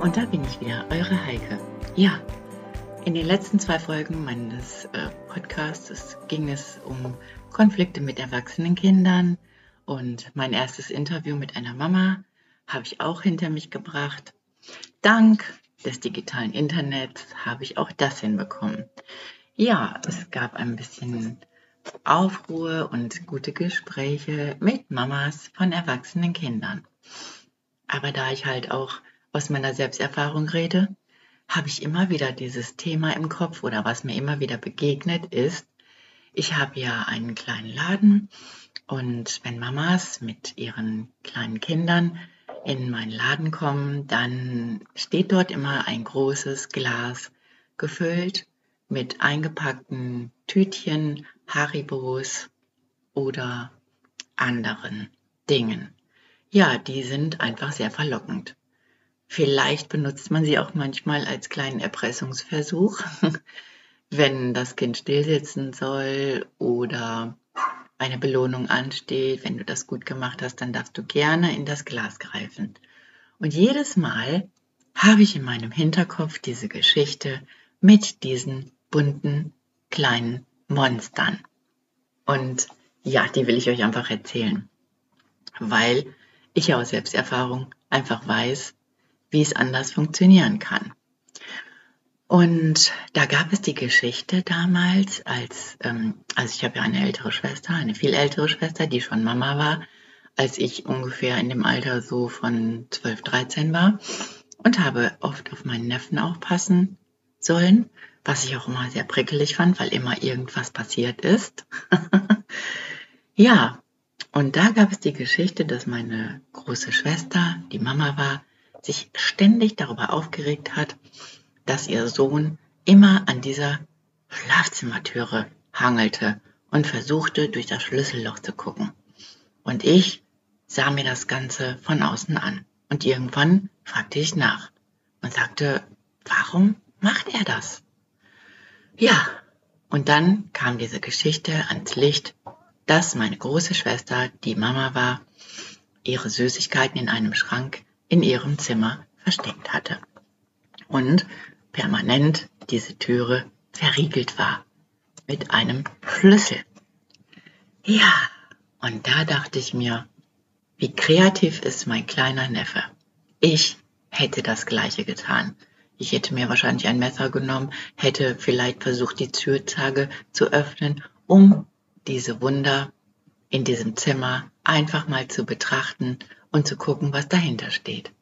Und da bin ich wieder, eure Heike. Ja, in den letzten zwei Folgen meines äh, Podcasts ging es um Konflikte mit erwachsenen Kindern und mein erstes Interview mit einer Mama habe ich auch hinter mich gebracht. Dank des digitalen Internets habe ich auch das hinbekommen. Ja, es gab ein bisschen Aufruhr und gute Gespräche mit Mamas von erwachsenen Kindern. Aber da ich halt auch aus meiner Selbsterfahrung rede, habe ich immer wieder dieses Thema im Kopf oder was mir immer wieder begegnet ist, ich habe ja einen kleinen Laden und wenn Mamas mit ihren kleinen Kindern in meinen Laden kommen, dann steht dort immer ein großes Glas gefüllt mit eingepackten Tütchen, Haribos oder anderen Dingen. Ja, die sind einfach sehr verlockend. Vielleicht benutzt man sie auch manchmal als kleinen Erpressungsversuch, wenn das Kind stillsitzen soll oder eine Belohnung ansteht. Wenn du das gut gemacht hast, dann darfst du gerne in das Glas greifen. Und jedes Mal habe ich in meinem Hinterkopf diese Geschichte mit diesen bunten kleinen Monstern. Und ja, die will ich euch einfach erzählen, weil ich aus Selbsterfahrung einfach weiß, wie es anders funktionieren kann. Und da gab es die Geschichte damals, als, ähm, also ich habe ja eine ältere Schwester, eine viel ältere Schwester, die schon Mama war, als ich ungefähr in dem Alter so von 12, 13 war und habe oft auf meinen Neffen aufpassen sollen, was ich auch immer sehr prickelig fand, weil immer irgendwas passiert ist. ja, und da gab es die Geschichte, dass meine große Schwester, die Mama war, sich ständig darüber aufgeregt hat, dass ihr Sohn immer an dieser Schlafzimmertüre hangelte und versuchte, durch das Schlüsselloch zu gucken. Und ich sah mir das Ganze von außen an. Und irgendwann fragte ich nach und sagte, warum macht er das? Ja, und dann kam diese Geschichte ans Licht, dass meine große Schwester, die Mama war, ihre Süßigkeiten in einem Schrank in ihrem Zimmer versteckt hatte. Und permanent diese Türe verriegelt war mit einem Schlüssel. Ja, und da dachte ich mir, wie kreativ ist mein kleiner Neffe. Ich hätte das gleiche getan. Ich hätte mir wahrscheinlich ein Messer genommen, hätte vielleicht versucht, die Türzage zu öffnen, um diese Wunder in diesem Zimmer einfach mal zu betrachten und zu gucken, was dahinter steht.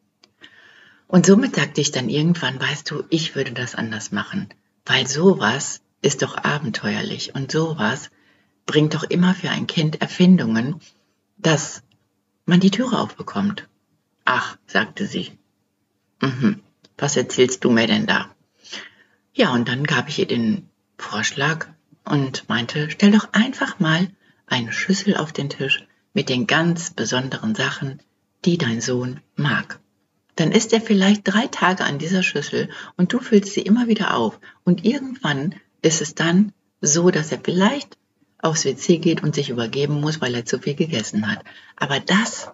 Und somit sagte ich dann irgendwann, weißt du, ich würde das anders machen, weil sowas ist doch abenteuerlich und sowas bringt doch immer für ein Kind Erfindungen, dass man die Türe aufbekommt. Ach, sagte sie. Mhm, was erzählst du mir denn da? Ja, und dann gab ich ihr den Vorschlag und meinte, stell doch einfach mal eine Schüssel auf den Tisch mit den ganz besonderen Sachen, die dein Sohn mag. Dann ist er vielleicht drei Tage an dieser Schüssel und du füllst sie immer wieder auf. Und irgendwann ist es dann so, dass er vielleicht aufs WC geht und sich übergeben muss, weil er zu viel gegessen hat. Aber das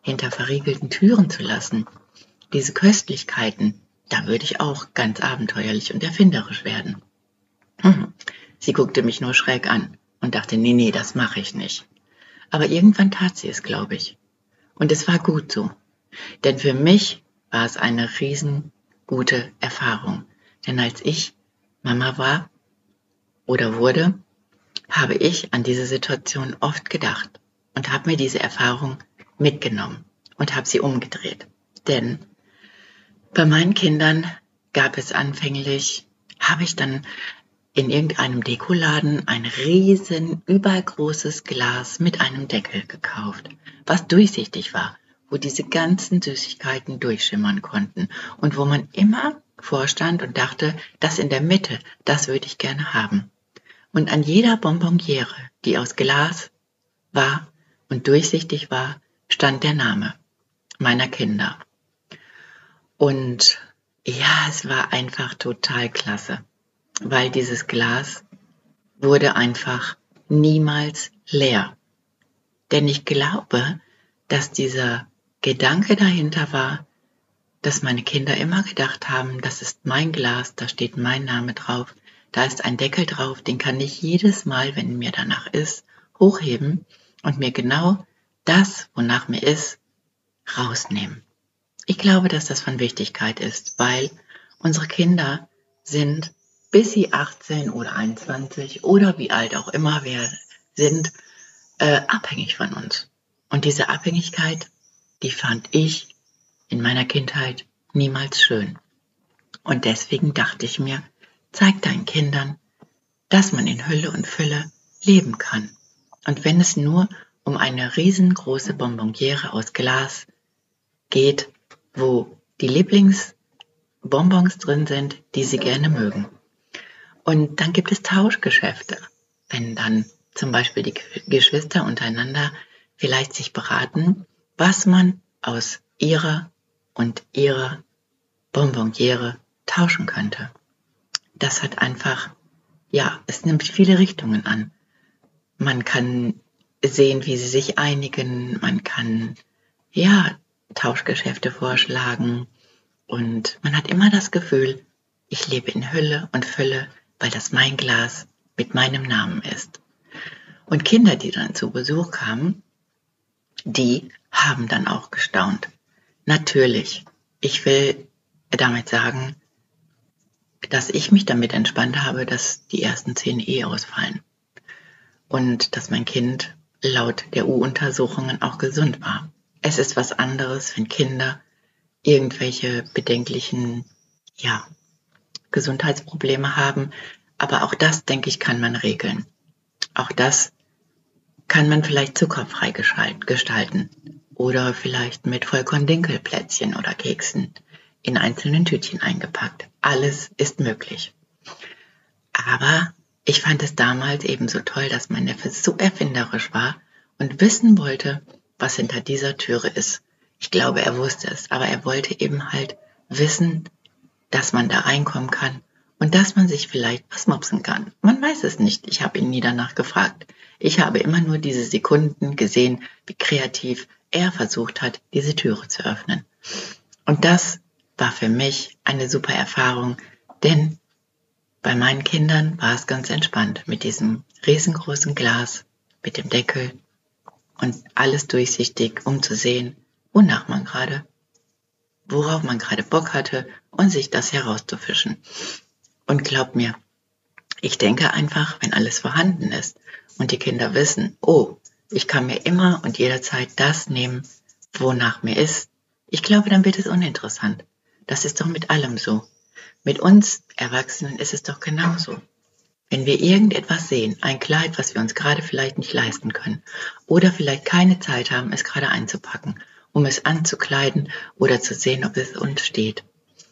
hinter verriegelten Türen zu lassen, diese Köstlichkeiten, da würde ich auch ganz abenteuerlich und erfinderisch werden. Hm. Sie guckte mich nur schräg an und dachte, nee, nee, das mache ich nicht. Aber irgendwann tat sie es, glaube ich. Und es war gut so. Denn für mich war es eine riesengute Erfahrung. Denn als ich Mama war oder wurde, habe ich an diese Situation oft gedacht und habe mir diese Erfahrung mitgenommen und habe sie umgedreht. Denn bei meinen Kindern gab es anfänglich, habe ich dann in irgendeinem Dekoladen ein riesen übergroßes Glas mit einem Deckel gekauft, was durchsichtig war wo diese ganzen Süßigkeiten durchschimmern konnten und wo man immer vorstand und dachte, das in der Mitte, das würde ich gerne haben. Und an jeder Bonbonniere, die aus Glas war und durchsichtig war, stand der Name meiner Kinder. Und ja, es war einfach total klasse, weil dieses Glas wurde einfach niemals leer. Denn ich glaube, dass dieser Gedanke dahinter war, dass meine Kinder immer gedacht haben, das ist mein Glas, da steht mein Name drauf, da ist ein Deckel drauf, den kann ich jedes Mal, wenn mir danach ist, hochheben und mir genau das, wonach mir ist, rausnehmen. Ich glaube, dass das von Wichtigkeit ist, weil unsere Kinder sind, bis sie 18 oder 21 oder wie alt auch immer wir sind, äh, abhängig von uns. Und diese Abhängigkeit, die fand ich in meiner Kindheit niemals schön. Und deswegen dachte ich mir, zeig deinen Kindern, dass man in Hülle und Fülle leben kann. Und wenn es nur um eine riesengroße Bonbonniere aus Glas geht, wo die Lieblingsbonbons drin sind, die sie gerne mögen. Und dann gibt es Tauschgeschäfte, wenn dann zum Beispiel die Geschwister untereinander vielleicht sich beraten, was man aus ihrer und ihrer Bonbonniere tauschen könnte. Das hat einfach, ja, es nimmt viele Richtungen an. Man kann sehen, wie sie sich einigen, man kann, ja, Tauschgeschäfte vorschlagen und man hat immer das Gefühl, ich lebe in Hülle und Fülle, weil das mein Glas mit meinem Namen ist. Und Kinder, die dann zu Besuch kamen, die haben dann auch gestaunt. Natürlich, ich will damit sagen, dass ich mich damit entspannt habe, dass die ersten zehn eh ausfallen. Und dass mein Kind laut der U-Untersuchungen auch gesund war. Es ist was anderes, wenn Kinder irgendwelche bedenklichen, ja, Gesundheitsprobleme haben. Aber auch das, denke ich, kann man regeln. Auch das kann man vielleicht zuckerfrei gestalten oder vielleicht mit Vollkorn-Dinkelplätzchen oder Keksen in einzelnen Tütchen eingepackt. Alles ist möglich. Aber ich fand es damals eben so toll, dass mein Neffe so erfinderisch war und wissen wollte, was hinter dieser Türe ist. Ich glaube, er wusste es, aber er wollte eben halt wissen, dass man da reinkommen kann und dass man sich vielleicht was mopsen kann. Man weiß es nicht. Ich habe ihn nie danach gefragt. Ich habe immer nur diese Sekunden gesehen, wie kreativ er versucht hat, diese Türe zu öffnen. Und das war für mich eine super Erfahrung, denn bei meinen Kindern war es ganz entspannt mit diesem riesengroßen Glas, mit dem Deckel und alles durchsichtig, um zu sehen, wonach man gerade, worauf man gerade Bock hatte und sich das herauszufischen. Und glaub mir, ich denke einfach, wenn alles vorhanden ist und die Kinder wissen, oh, ich kann mir immer und jederzeit das nehmen, wonach mir ist, ich glaube, dann wird es uninteressant. Das ist doch mit allem so. Mit uns Erwachsenen ist es doch genauso. Wenn wir irgendetwas sehen, ein Kleid, was wir uns gerade vielleicht nicht leisten können, oder vielleicht keine Zeit haben, es gerade einzupacken, um es anzukleiden oder zu sehen, ob es uns steht,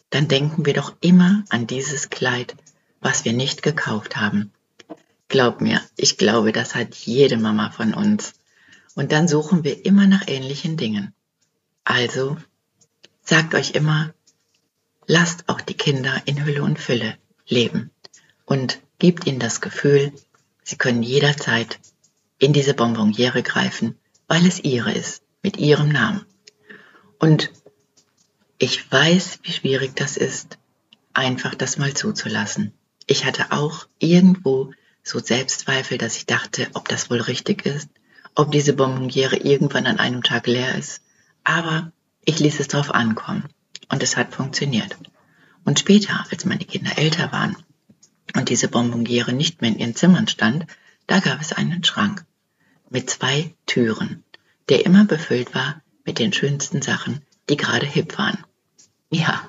dann denken wir doch immer an dieses Kleid, was wir nicht gekauft haben. Glaub mir, ich glaube, das hat jede Mama von uns. Und dann suchen wir immer nach ähnlichen Dingen. Also, sagt euch immer, lasst auch die Kinder in Hülle und Fülle leben und gebt ihnen das Gefühl, sie können jederzeit in diese Bonbonniere greifen, weil es ihre ist, mit ihrem Namen. Und ich weiß, wie schwierig das ist, einfach das mal zuzulassen. Ich hatte auch irgendwo so Selbstzweifel, dass ich dachte, ob das wohl richtig ist, ob diese Bonbonniere irgendwann an einem Tag leer ist. Aber ich ließ es drauf ankommen und es hat funktioniert. Und später, als meine Kinder älter waren und diese Bonbonniere nicht mehr in ihren Zimmern stand, da gab es einen Schrank mit zwei Türen, der immer befüllt war mit den schönsten Sachen, die gerade hip waren. Ja,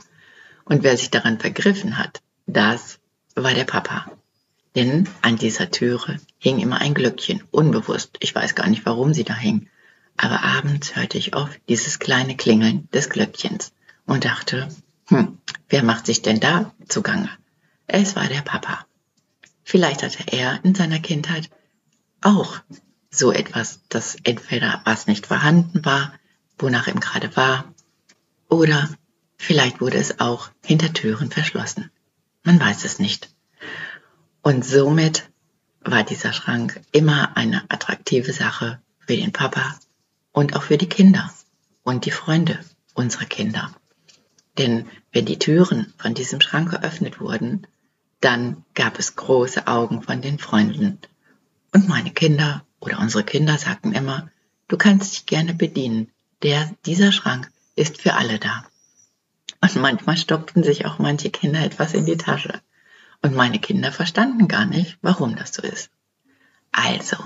und wer sich daran vergriffen hat, das war der Papa. Denn an dieser Türe hing immer ein Glöckchen, unbewusst. Ich weiß gar nicht, warum sie da hing. aber abends hörte ich oft dieses kleine Klingeln des Glöckchens und dachte, hm, wer macht sich denn da zugange? Es war der Papa. Vielleicht hatte er in seiner Kindheit auch so etwas, das entweder was nicht vorhanden war, wonach ihm gerade war, oder vielleicht wurde es auch hinter Türen verschlossen. Man weiß es nicht. Und somit war dieser Schrank immer eine attraktive Sache für den Papa und auch für die Kinder und die Freunde unserer Kinder. Denn wenn die Türen von diesem Schrank geöffnet wurden, dann gab es große Augen von den Freunden. Und meine Kinder oder unsere Kinder sagten immer, du kannst dich gerne bedienen. Der, dieser Schrank ist für alle da. Und manchmal stopften sich auch manche Kinder etwas in die Tasche. Und meine Kinder verstanden gar nicht, warum das so ist. Also,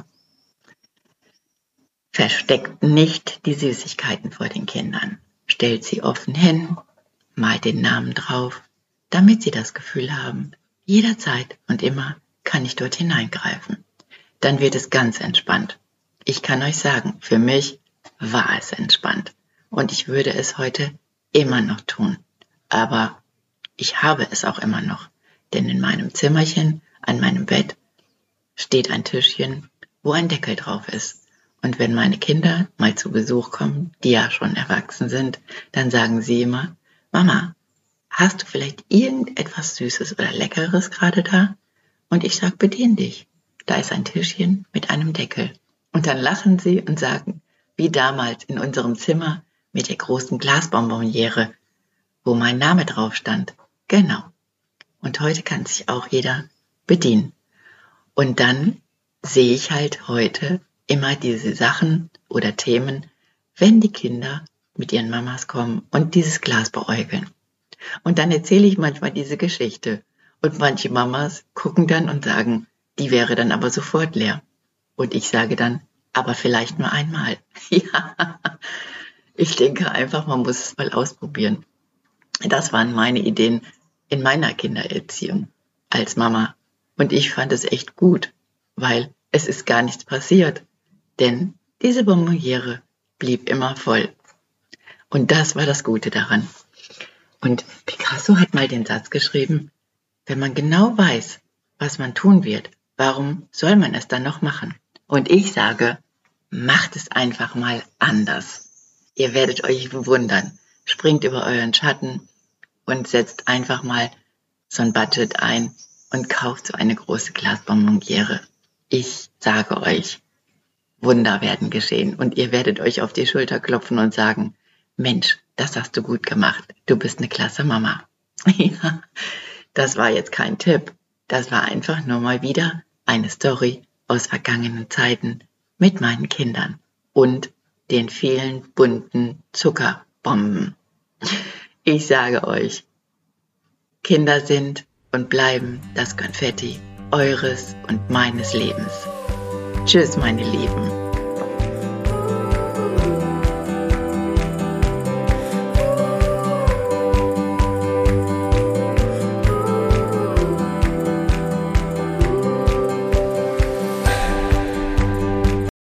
versteckt nicht die Süßigkeiten vor den Kindern. Stellt sie offen hin, malt den Namen drauf, damit sie das Gefühl haben, jederzeit und immer kann ich dort hineingreifen. Dann wird es ganz entspannt. Ich kann euch sagen, für mich war es entspannt. Und ich würde es heute immer noch tun. Aber ich habe es auch immer noch. Denn in meinem Zimmerchen, an meinem Bett, steht ein Tischchen, wo ein Deckel drauf ist. Und wenn meine Kinder mal zu Besuch kommen, die ja schon erwachsen sind, dann sagen sie immer, Mama, hast du vielleicht irgendetwas Süßes oder Leckeres gerade da? Und ich sag, bedien dich. Da ist ein Tischchen mit einem Deckel. Und dann lachen sie und sagen, wie damals in unserem Zimmer mit der großen Glasbonboniere, wo mein Name drauf stand. Genau. Und heute kann sich auch jeder bedienen. Und dann sehe ich halt heute immer diese Sachen oder Themen, wenn die Kinder mit ihren Mamas kommen und dieses Glas beäugeln. Und dann erzähle ich manchmal diese Geschichte. Und manche Mamas gucken dann und sagen, die wäre dann aber sofort leer. Und ich sage dann, aber vielleicht nur einmal. ja, ich denke einfach, man muss es mal ausprobieren. Das waren meine Ideen in meiner Kindererziehung als Mama. Und ich fand es echt gut, weil es ist gar nichts passiert. Denn diese Bonbonniere blieb immer voll. Und das war das Gute daran. Und Picasso hat mal den Satz geschrieben, wenn man genau weiß, was man tun wird, warum soll man es dann noch machen? Und ich sage, macht es einfach mal anders. Ihr werdet euch wundern. Springt über euren Schatten und setzt einfach mal so ein Budget ein und kauft so eine große Glasbonbonniere. Ich sage euch, Wunder werden geschehen und ihr werdet euch auf die Schulter klopfen und sagen, Mensch, das hast du gut gemacht. Du bist eine klasse Mama. ja, das war jetzt kein Tipp. Das war einfach nur mal wieder eine Story aus vergangenen Zeiten mit meinen Kindern und den vielen bunten Zuckerbomben. Ich sage euch, Kinder sind und bleiben das Konfetti eures und meines Lebens. Tschüss, meine Lieben.